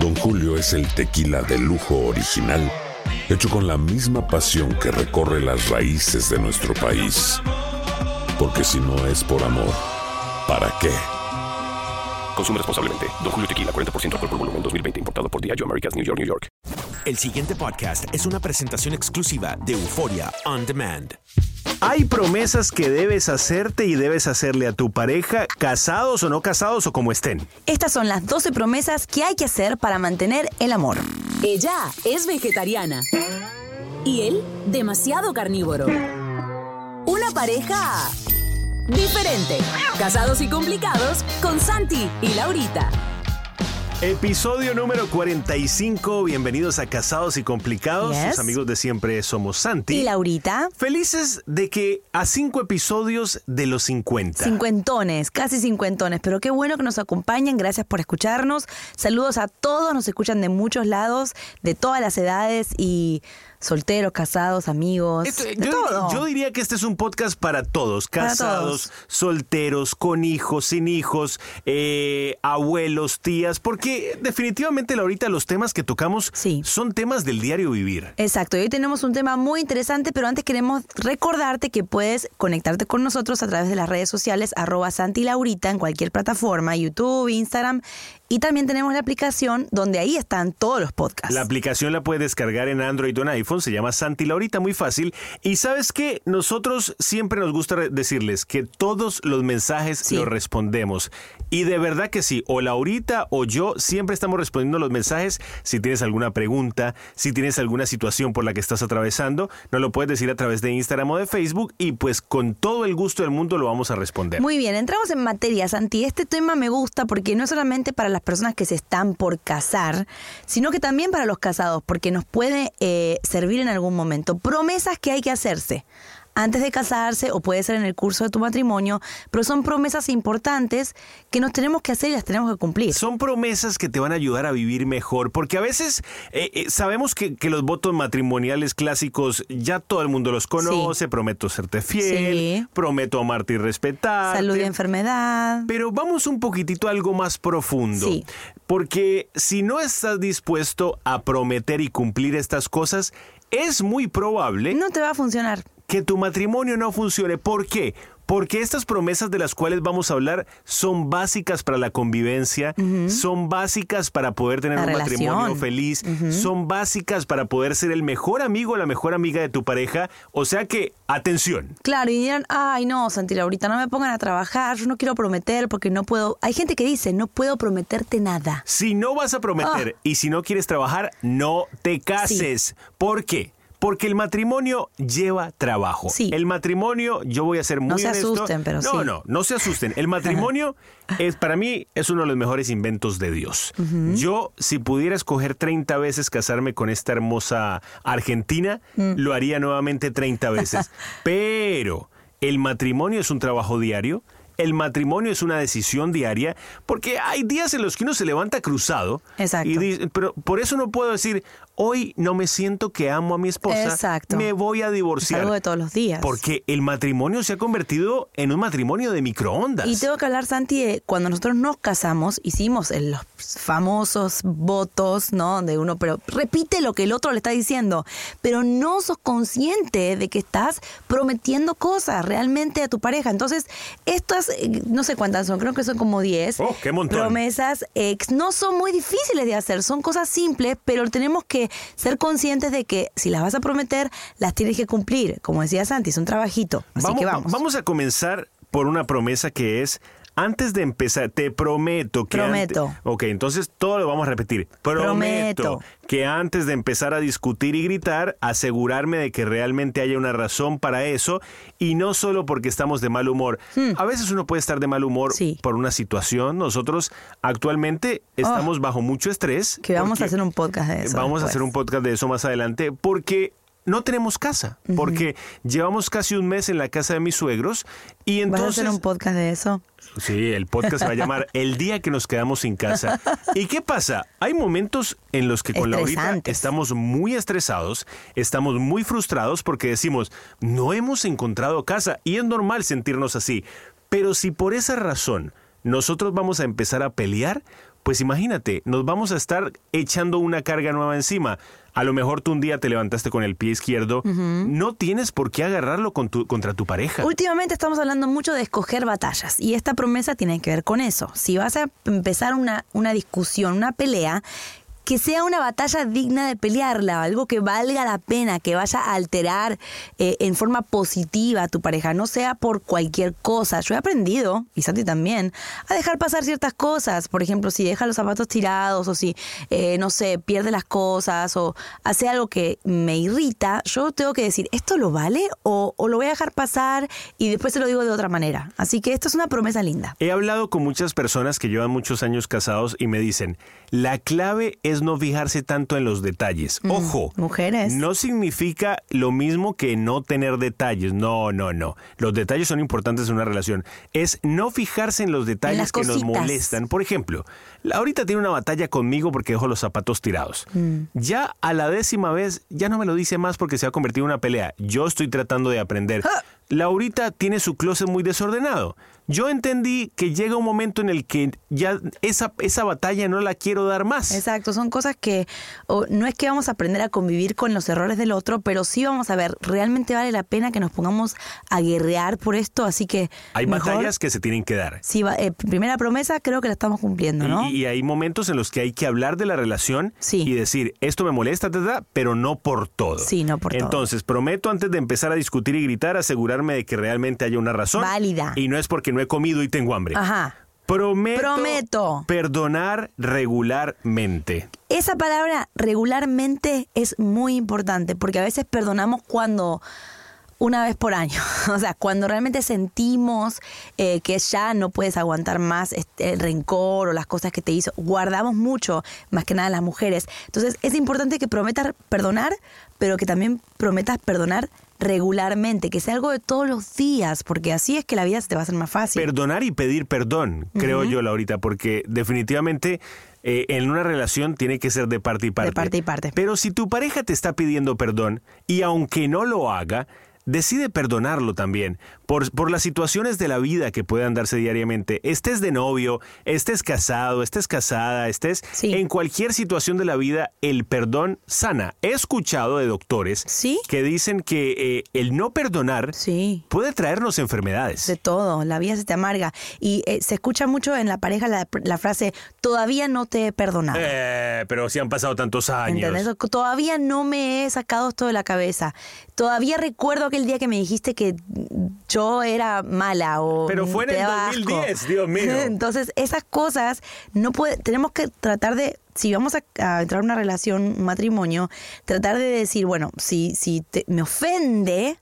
Don Julio es el tequila de lujo original, hecho con la misma pasión que recorre las raíces de nuestro país. Porque si no es por amor, ¿para qué? Consume responsablemente. Don Julio Tequila, 40% alcohol por volumen, 2020. Importado por Diageo Americas, New York, New York. El siguiente podcast es una presentación exclusiva de Euforia On Demand. Hay promesas que debes hacerte y debes hacerle a tu pareja, casados o no casados o como estén. Estas son las 12 promesas que hay que hacer para mantener el amor. Ella es vegetariana. Y él, demasiado carnívoro. Una pareja diferente. Casados y complicados con Santi y Laurita. Episodio número 45. Bienvenidos a Casados y Complicados. Yes. Sus amigos de siempre somos Santi. Y Laurita, Felices de que a cinco episodios de los 50. cincuentones, casi cincuentones, pero qué bueno que nos acompañen, gracias por escucharnos. Saludos a todos, nos escuchan de muchos lados, de todas las edades y solteros, casados, amigos, Esto- de yo, todo. yo diría que este es un podcast para todos, Para casados, todos. solteros, con hijos, sin hijos, eh, abuelos, tías, porque definitivamente ahorita los temas que tocamos Sí. son temas del diario vivir. Exacto, y hoy tenemos un tema muy interesante, pero antes queremos recordarte que puedes conectarte con nosotros a través de las redes sociales arroba Santi Laurita en cualquier plataforma, YouTube, Instagram, y también tenemos la aplicación donde ahí están todos los podcasts. La aplicación la puedes descargar en Android o en iPhone, se llama Santi Laurita, muy fácil. Y sabes que nosotros siempre nos gusta decirles que todos los mensajes Sí. los respondemos. Y de verdad que sí, o Laurita o yo siempre estamos respondiendo los mensajes. Si tienes alguna pregunta, si tienes alguna situación por la que estás atravesando, nos lo puedes decir a través de Instagram o de Facebook y pues con todo el gusto del mundo lo vamos a responder. Muy bien, entramos en materia, Santi. Este tema me gusta porque no es solamente para las personas que se están por casar, sino que también para los casados, porque nos puede eh, servir en algún momento. Promesas que hay que hacerse antes de casarse o puede ser en el curso de tu matrimonio, pero son promesas importantes que nos tenemos que hacer y las tenemos que cumplir. Son promesas que te van a ayudar a vivir mejor, porque a veces eh, eh, sabemos que, que los votos matrimoniales clásicos ya todo el mundo los conoce, prometo serte fiel, Sí. prometo amarte y respetar. Salud y enfermedad. Pero vamos un poquitito a algo más profundo. Sí. Porque si no estás dispuesto a prometer y cumplir estas cosas, es muy probable No te va a funcionar. Que tu matrimonio no funcione. ¿Por qué? Porque estas promesas de las cuales vamos a hablar son básicas para la convivencia, son básicas para poder tener La un matrimonio feliz, son básicas para poder ser el mejor amigo o la mejor amiga de tu pareja. O sea que, atención. Claro, y dirán, ay no, Santi Laurita, no me pongan a trabajar, yo no quiero prometer porque no puedo. Hay gente que dice, no puedo prometerte nada. Si no vas a prometer Ah. y si no quieres trabajar, no te cases. ¿Por qué? Porque el matrimonio lleva trabajo. Sí. El matrimonio, yo voy a ser muy No se honesto. asusten, pero no, sí. no, no se asusten. El matrimonio es para mí es uno de los mejores inventos de Dios. Yo si pudiera escoger 30 veces casarme con esta hermosa argentina, Mm. lo haría nuevamente 30 veces. Pero el matrimonio es un trabajo diario. el matrimonio es una decisión diaria, porque hay días en los que uno se levanta cruzado. Exacto. Y dice, pero por eso no puedo decir, hoy no me siento que amo a mi esposa, Exacto. me voy a Es divorciar. algo de todos los días. Porque el matrimonio se ha convertido en un matrimonio de microondas. Y tengo que hablar, Santi, de cuando nosotros nos casamos, hicimos los famosos votos, ¿no? Donde uno, pero repite lo que el otro le está diciendo, pero no sos consciente de que estás prometiendo cosas realmente a tu pareja. Entonces, estas, eh, no sé cuántas son, creo que son como 10. Oh, qué montón. Promesas ex no son muy difíciles de hacer, son cosas simples, pero tenemos que ser conscientes de que si las vas a prometer, las tienes que cumplir. Como decía Santi, es un trabajito. Así vamos, que va- vamos. vamos a comenzar por una promesa que es, antes de empezar, te prometo que... Prometo. ok, entonces todo lo vamos a repetir. Prometo, Prometo. que antes de empezar a discutir y gritar, asegurarme de que realmente haya una razón para eso y no solo porque estamos de mal humor. A veces uno puede estar de mal humor Hmm. Sí. por una situación. Nosotros actualmente estamos bajo mucho estrés. Oh. Que vamos a hacer un podcast de eso. Vamos a hacer un podcast de eso más adelante porque no tenemos casa, porque llevamos casi un mes en la casa de mis suegros y ¿Vas a entonces... hacer un podcast de eso? Sí, el podcast va a llamar El día que nos quedamos sin casa. ¿Y qué pasa? Hay momentos en los que con Laurita Estresantes. estamos muy estresados, estamos muy frustrados porque decimos, no hemos encontrado casa y es normal sentirnos así. Pero si por esa razón nosotros vamos a empezar a pelear, pues imagínate, nos vamos a estar echando una carga nueva encima. A lo mejor tú un día te levantaste con el pie izquierdo, no tienes por qué agarrarlo con tu- contra tu pareja. Últimamente estamos hablando mucho de escoger batallas y esta promesa tiene que ver con eso. Si vas a empezar una, una discusión, una pelea, que sea una batalla digna de pelearla, algo que valga la pena, que vaya a alterar eh, en forma positiva a tu pareja, no sea por cualquier cosa. Yo he aprendido, y Santi también, a dejar pasar ciertas cosas. Por ejemplo, si deja los zapatos tirados o si, eh, no sé, pierde las cosas o hace algo que me irrita, yo tengo que decir, ¿esto lo vale o, o lo voy a dejar pasar y después se lo digo de otra manera? Así que esto es una promesa linda. He hablado con muchas personas que llevan muchos años casados y me dicen, la clave es no fijarse tanto en los detalles. Ojo, Mm, mujeres. no significa lo mismo que no tener detalles. No, no, no. Los detalles son importantes en una relación. Es no fijarse en los detalles las que nos molestan. Por ejemplo, ahorita tiene una batalla conmigo porque dejó los zapatos tirados. Mm. Ya a la décima vez ya no me lo dice más porque se ha convertido en una pelea. Yo estoy tratando de aprender. Laurita tiene su closet muy desordenado. Yo entendí que llega un momento en el que ya esa, esa batalla no la quiero dar más. Exacto, son cosas que no es que vamos a aprender a convivir con los errores del otro, pero sí vamos a ver, realmente vale la pena que nos pongamos a guerrear por esto, así que Hay mejor, batallas que se tienen que dar. sí, va- eh, primera promesa creo que la estamos cumpliendo, ¿no? Y, y hay momentos en los que hay que hablar de la relación Sí. y decir, esto me molesta, ta, ta, pero no por todo. Sí, no por todo. Entonces, prometo antes de empezar a discutir y gritar, asegurarme de que realmente haya una razón. Válida. Y no es porque no he comido y tengo hambre. Ajá. Prometo, Prometo. perdonar regularmente. Esa palabra regularmente es muy importante porque a veces perdonamos cuando una vez por año, o sea, cuando realmente sentimos eh, que ya no puedes aguantar más este, el rencor o las cosas que te hizo, guardamos mucho, más que nada las mujeres. Entonces es importante que prometas perdonar, pero que también prometas perdonar regularmente, que sea algo de todos los días, porque así es que la vida se te va a hacer más fácil. Perdonar y pedir perdón, creo yo, Laurita, porque definitivamente eh, en una relación tiene que ser de parte y parte. parte y parte. Pero si tu pareja te está pidiendo perdón y aunque no lo haga, decide perdonarlo también por, por las situaciones de la vida que puedan darse diariamente. Estés de novio, estés casado, estés casada, estés Sí. en cualquier situación de la vida, el perdón sana. He escuchado de doctores ¿Sí? que dicen que eh, el no perdonar Sí. puede traernos enfermedades. De todo, la vida se te amarga. Y eh, se escucha mucho en la pareja la, la frase, todavía no te he perdonado. Eh, pero si han pasado tantos años. ¿Entendés? Todavía no me he sacado esto de la cabeza. Todavía recuerdo aquel día que me dijiste que yo era mala o Pero fue en el daba asco. 2010, Dios mío. Entonces, esas cosas no puede, tenemos que tratar de, si vamos a, a entrar en una relación, un matrimonio, tratar de decir, bueno, si, si te- me ofende,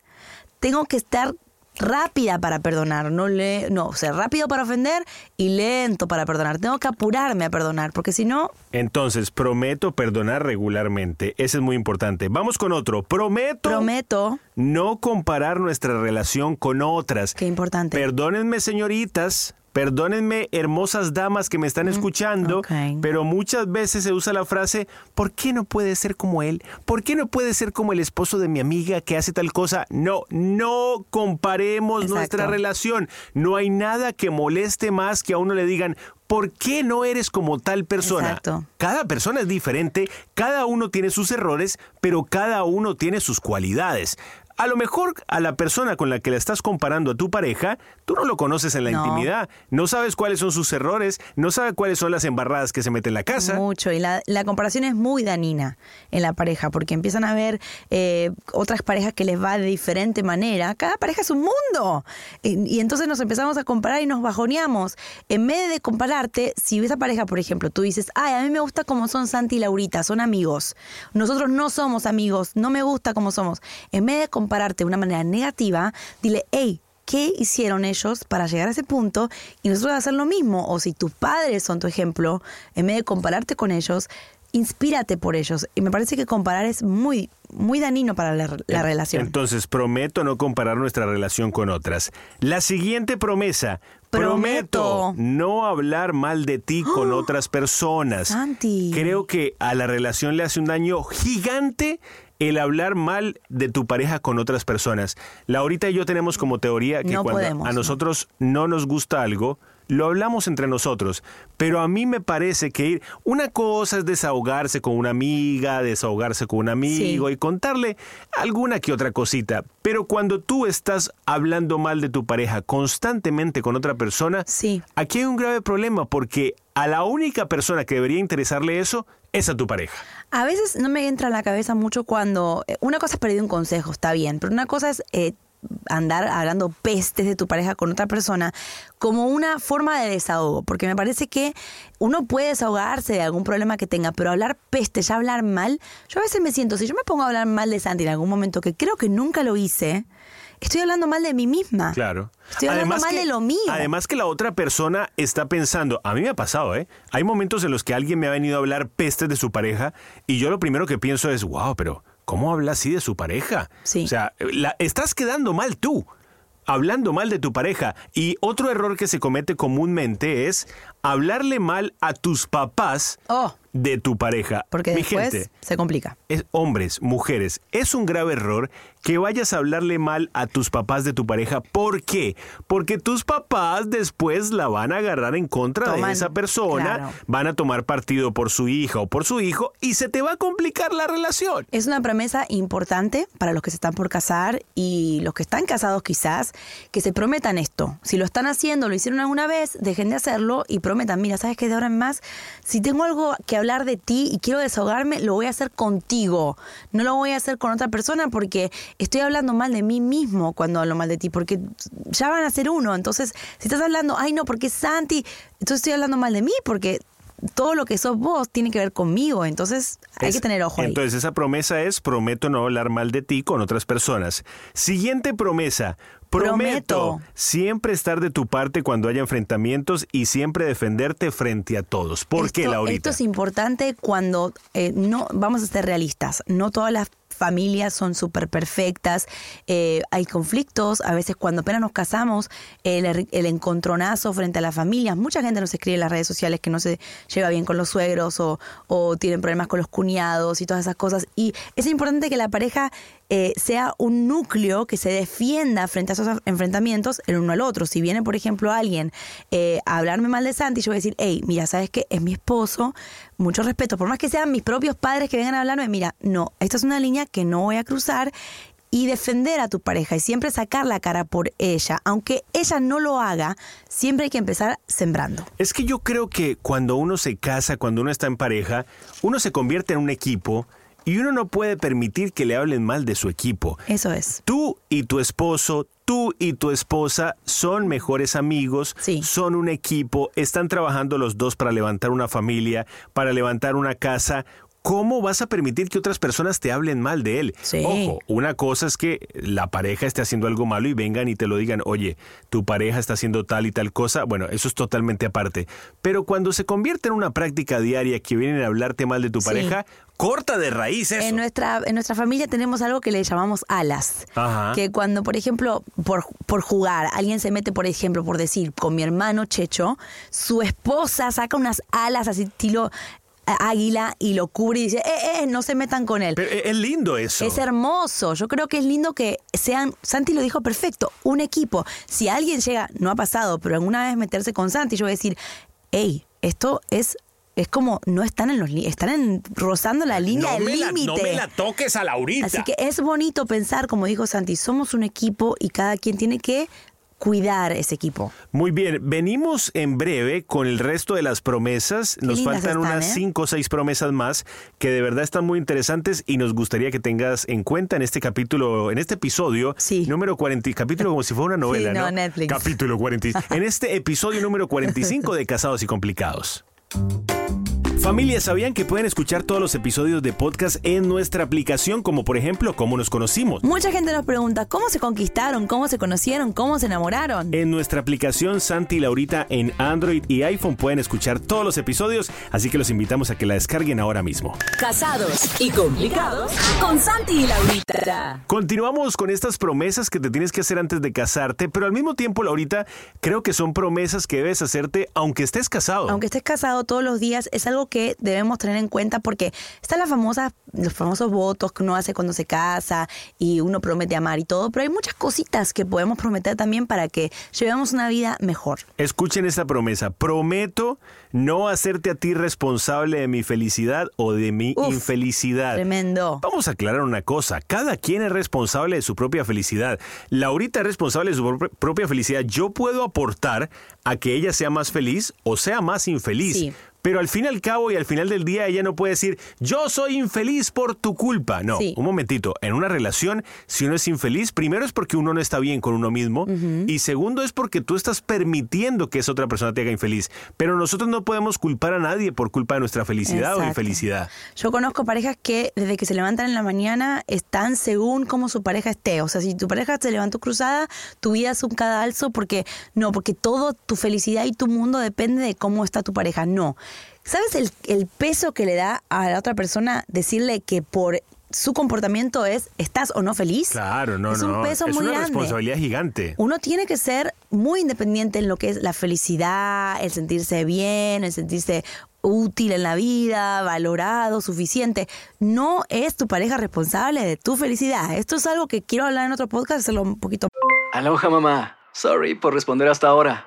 tengo que estar rápida para perdonar, no le, no, o sea, rápido para ofender y lento para perdonar. Tengo que apurarme a perdonar, porque si no, Entonces, prometo perdonar regularmente. Ese es muy importante. Vamos con otro. Prometo prometo, no comparar nuestra relación con otras. qué importante. Perdónenme, señoritas. Perdónenme, hermosas damas que me están escuchando, pero muchas veces se usa la frase, ¿por qué no puede ser como él? ¿Por qué no puede ser como el esposo de mi amiga que hace tal cosa? No, no comparemos Exacto. nuestra relación. No hay nada que moleste más que a uno le digan, ¿por qué no eres como tal persona? Exacto. Cada persona es diferente, cada uno tiene sus errores, pero cada uno tiene sus cualidades. A lo mejor a la persona con la que la estás comparando a tu pareja, tú no lo conoces en la No. intimidad, no sabes cuáles son sus errores, no sabes cuáles son las embarradas que se mete en la casa. Mucho. Y la, la comparación es muy dañina en la pareja, porque empiezan a ver eh, otras parejas que les va de diferente manera. Cada pareja es un mundo. Y, y entonces nos empezamos a comparar y nos bajoneamos. En vez de compararte, si esa pareja, por ejemplo, tú dices, ay, a mí me gusta como son Santi y Laurita, son amigos. Nosotros no somos amigos, no me gusta como somos. En vez de compararte de una manera negativa, dile, hey, ¿Qué hicieron ellos para llegar a ese punto? Y nosotros hacer lo mismo. O si tus padres son tu ejemplo, en vez de compararte con ellos, inspírate por ellos. Y me parece que comparar es muy, muy dañino para la, la relación. Entonces prometo no comparar nuestra relación con otras. La siguiente promesa. Prometo. no hablar mal de ti con otras personas. Santi. Creo que a la relación le hace un daño gigante el hablar mal de tu pareja con otras personas. Laurita y yo tenemos como teoría que No cuando podemos, a no. nosotros no nos gusta algo, lo hablamos entre nosotros, pero a mí me parece que ir, una cosa es desahogarse con una amiga, desahogarse con un amigo Sí. y contarle alguna que otra cosita, pero cuando tú estás hablando mal de tu pareja constantemente con otra persona, Sí. aquí hay un grave problema porque a la única persona que debería interesarle eso es a tu pareja. A veces no me entra en la cabeza mucho cuando. eh, Una cosa es pedir un consejo, está bien, pero una cosa es. eh, andar hablando pestes de tu pareja con otra persona como una forma de desahogo, porque me parece que uno puede desahogarse de algún problema que tenga, pero hablar peste, ya hablar mal, yo a veces me siento, si yo me pongo a hablar mal de Santi en algún momento, que creo que nunca lo hice, estoy hablando mal de mí misma. Claro. Estoy hablando mal que, de lo mío. Además que la otra persona está pensando, a mí me ha pasado, ¿eh? Hay momentos en los que alguien me ha venido a hablar pestes de su pareja y yo lo primero que pienso es, wow, pero ¿cómo habla así de su pareja? Sí. O sea, la- estás quedando mal tú. Hablando mal de tu pareja. Y otro error que se comete comúnmente es hablarle mal a tus papás Oh. De tu pareja. Porque Mi después gente, se complica. es- hombres, mujeres, es un grave error que vayas a hablarle mal a tus papás de tu pareja. ¿Por qué? Porque tus papás después la van a agarrar en contra de esa persona, claro. van a tomar partido por su hija o por su hijo y se te va a complicar la relación. Es una promesa importante para los que se están por casar y los que están casados quizás, que se prometan esto. Si lo están haciendo, lo hicieron alguna vez, dejen de hacerlo y prometan, mira, ¿sabes qué? De ahora en más, si tengo algo que hablar de ti y quiero desahogarme, lo voy a hacer contigo. No lo voy a hacer con otra persona porque estoy hablando mal de mí mismo cuando hablo mal de ti, porque ya van a ser uno. Entonces, si estás hablando, ay no, porque Santi, entonces estoy hablando mal de mí porque... Todo lo que sos vos tiene que ver conmigo, entonces hay Es- que tener ojo ahí. Entonces esa promesa es prometo no hablar mal de ti con otras personas. Siguiente promesa. Prometo, siempre estar de tu parte cuando haya enfrentamientos y siempre defenderte frente a todos. ¿Por qué, Laurita? Esto es importante cuando eh, no vamos a ser realistas. No todas las familias son súper perfectas. eh, hay conflictos. A veces cuando apenas nos casamos, el, er- el encontronazo frente a las familias. Mucha gente nos escribe en las redes sociales que no se lleva bien con los suegros o, o tienen problemas con los cuñados y todas esas cosas. Y es importante que la pareja eh, sea un núcleo que se defienda frente a esos enfrentamientos el uno al otro. Si viene, por ejemplo, alguien eh, a hablarme mal de Santi, yo voy a decir, hey, mira, ¿sabes qué? Es mi esposo, mucho respeto. Por más que sean mis propios padres que vengan a hablarme, mira, no, esta es una línea que no voy a cruzar y defender a tu pareja y siempre sacar la cara por ella. Aunque ella no lo haga, siempre hay que empezar sembrando. Es que yo creo que cuando uno se casa, cuando uno está en pareja, uno se convierte en un equipo y uno no puede permitir que le hablen mal de su equipo. Eso es. Tú y tu esposo, tú y tu esposa son mejores amigos, Sí. son un equipo, están trabajando los dos para levantar una familia, para levantar una casa. ¿Cómo vas a permitir que otras personas te hablen mal de él? Sí. Ojo, una cosa es que la pareja esté haciendo algo malo y vengan y te lo digan, oye, tu pareja está haciendo tal y tal cosa. Bueno, eso es totalmente aparte. Pero cuando se convierte en una práctica diaria que vienen a hablarte mal de tu Sí. pareja, corta de raíz eso. En nuestra, en nuestra familia tenemos algo que le llamamos alas. Ajá. Que cuando, por ejemplo, por, por jugar, alguien se mete, por ejemplo, por decir, con mi hermano Checho, su esposa saca unas alas así estilo águila y lo cubre y dice, eh, eh, no se metan con él. Pero es lindo eso. Es hermoso. Yo creo que es lindo que sean. Santi lo dijo perfecto. Un equipo. Si alguien llega, no ha pasado, pero alguna vez meterse con Santi, yo voy a decir, hey, esto es. Es como no están en los están en- rozando la línea no, del límite. no me la toques a Laurita. Así que es bonito pensar, como dijo Santi, somos un equipo y cada quien tiene que cuidar ese equipo. Muy bien, venimos en breve con el resto de las promesas. Nos faltan están, unas ¿eh? cinco o seis promesas más que de verdad están muy interesantes y nos gustaría que tengas en cuenta en este capítulo, en este episodio número 40, capítulo como si fuera una novela, no, ¿no? Netflix. Capítulo 40. en este episodio número 45 de Casados y Complicados. Familia, ¿sabían que pueden escuchar todos los episodios de podcast en nuestra aplicación, como por ejemplo, cómo nos conocimos? Mucha gente nos pregunta, ¿cómo se conquistaron? ¿Cómo se conocieron? ¿Cómo se enamoraron? En nuestra aplicación Santi y Laurita en Android y iPhone pueden escuchar todos los episodios, así que los invitamos a que la descarguen ahora mismo. Casados y complicados con Santi y Laurita. Continuamos con estas promesas que te tienes que hacer antes de casarte, pero al mismo tiempo, Laurita, creo que son promesas que debes hacerte aunque estés casado. Aunque estés casado todos los días, es algo que debemos tener en cuenta porque están las famosas, los famosos votos que uno hace cuando se casa y uno promete amar y todo, pero hay muchas cositas que podemos prometer también para que llevemos una vida mejor. Escuchen esta promesa. Prometo no hacerte a ti responsable de mi felicidad o de mi Uf, infelicidad. Tremendo. Vamos a aclarar una cosa. Cada quien es responsable de su propia felicidad. Laurita es responsable de su pro- propia felicidad. Yo puedo aportar a que ella sea más feliz o sea más infeliz. Sí. Pero al fin y al cabo y al final del día ella no puede decir, yo soy infeliz por tu culpa. No, Sí. un momentito. En una relación, si uno es infeliz, primero es porque uno no está bien con uno mismo y segundo es porque tú estás permitiendo que esa otra persona te haga infeliz. Pero nosotros no podemos culpar a nadie por culpa de nuestra felicidad o infelicidad. Yo conozco parejas que desde que se levantan en la mañana están según cómo su pareja esté. O sea, si tu pareja se levantó cruzada, tu vida es un cadalso porque no, porque todo tu felicidad y tu mundo depende de cómo está tu pareja. No. ¿Sabes el, el peso que le da a la otra persona decirle que por su comportamiento es estás o no feliz? Claro, no, es no. un peso es muy una grande. responsabilidad gigante. Uno tiene que ser muy independiente en lo que es la felicidad, el sentirse bien, el sentirse útil en la vida, valorado, suficiente. No es tu pareja responsable de tu felicidad. Esto es algo que quiero hablar en otro podcast, hacerlo un poquito. Aloha mamá. Sorry por responder hasta ahora.